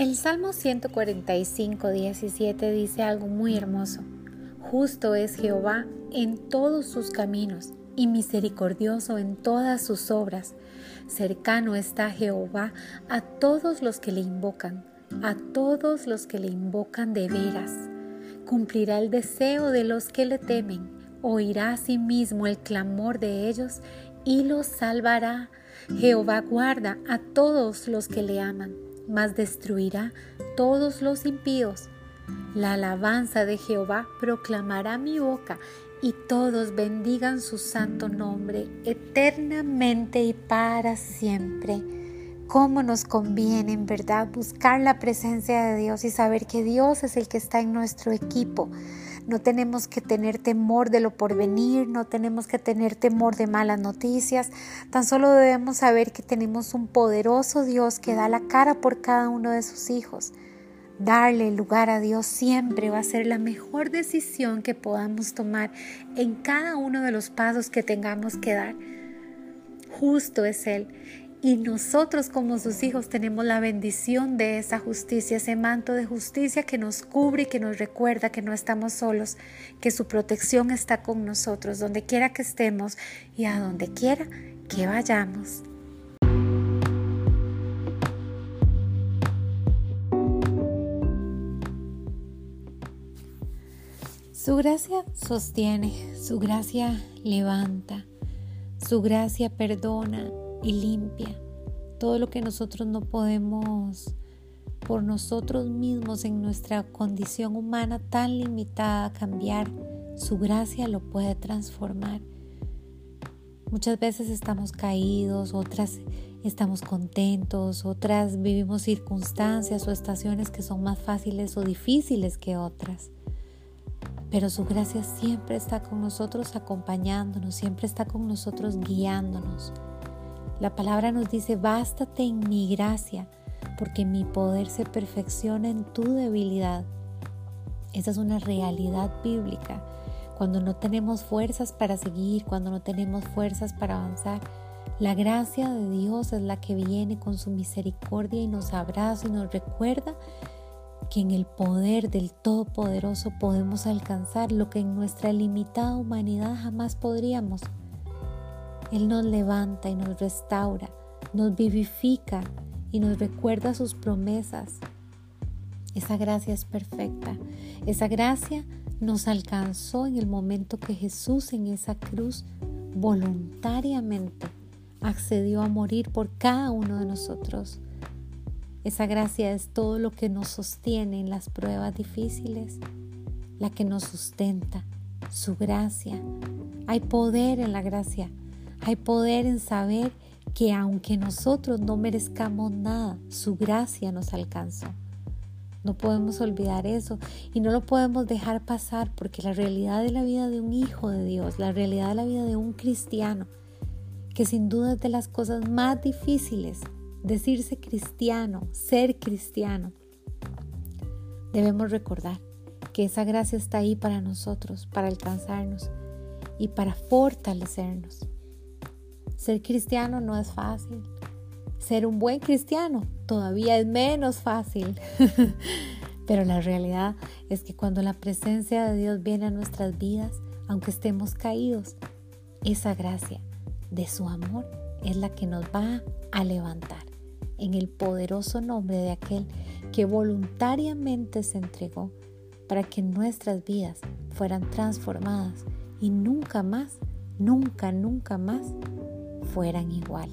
El Salmo 145, 17 dice algo muy hermoso. Justo es Jehová en todos sus caminos y misericordioso en todas sus obras. Cercano está Jehová a todos los que le invocan, a todos los que le invocan de veras. Cumplirá el deseo de los que le temen, oirá a sí mismo el clamor de ellos y los salvará. Jehová guarda a todos los que le aman mas destruirá todos los impíos. La alabanza de Jehová proclamará mi boca y todos bendigan su santo nombre eternamente y para siempre. Cómo nos conviene en verdad buscar la presencia de Dios y saber que Dios es el que está en nuestro equipo no tenemos que tener temor de lo porvenir, no tenemos que tener temor de malas noticias, tan solo debemos saber que tenemos un poderoso Dios que da la cara por cada uno de sus hijos. Darle lugar a Dios siempre va a ser la mejor decisión que podamos tomar en cada uno de los pasos que tengamos que dar. Justo es Él y nosotros como sus hijos tenemos la bendición de esa justicia, ese manto de justicia que nos cubre y que nos recuerda que no estamos solos, que su protección está con nosotros, donde quiera que estemos y a donde quiera que vayamos. Su gracia sostiene, su gracia levanta, su gracia perdona, y limpia. Todo lo que nosotros no podemos por nosotros mismos en nuestra condición humana tan limitada cambiar, su gracia lo puede transformar. Muchas veces estamos caídos, otras estamos contentos, otras vivimos circunstancias o estaciones que son más fáciles o difíciles que otras. Pero su gracia siempre está con nosotros acompañándonos, siempre está con nosotros guiándonos. La palabra nos dice, bástate en mi gracia, porque mi poder se perfecciona en tu debilidad. Esa es una realidad bíblica. Cuando no tenemos fuerzas para seguir, cuando no tenemos fuerzas para avanzar, la gracia de Dios es la que viene con su misericordia y nos abraza y nos recuerda que en el poder del Todopoderoso podemos alcanzar lo que en nuestra limitada humanidad jamás podríamos. Él nos levanta y nos restaura, nos vivifica y nos recuerda sus promesas. Esa gracia es perfecta. Esa gracia nos alcanzó en el momento que Jesús en esa cruz voluntariamente accedió a morir por cada uno de nosotros. Esa gracia es todo lo que nos sostiene en las pruebas difíciles, la que nos sustenta, su gracia. Hay poder en la gracia hay poder en saber que aunque nosotros no merezcamos nada, su gracia nos alcanzó. No podemos olvidar eso y no lo podemos dejar pasar porque la realidad de la vida de un hijo de Dios, la realidad de la vida de un cristiano, que sin duda es de las cosas más difíciles, decirse cristiano, ser cristiano, debemos recordar que esa gracia está ahí para nosotros, para alcanzarnos y para fortalecernos. Ser cristiano no es fácil. Ser un buen cristiano todavía es menos fácil. Pero la realidad es que cuando la presencia de Dios viene a nuestras vidas, aunque estemos caídos, esa gracia de su amor es la que nos va a levantar en el poderoso nombre de aquel que voluntariamente se entregó para que nuestras vidas fueran transformadas y nunca más, nunca, nunca más fueran igual.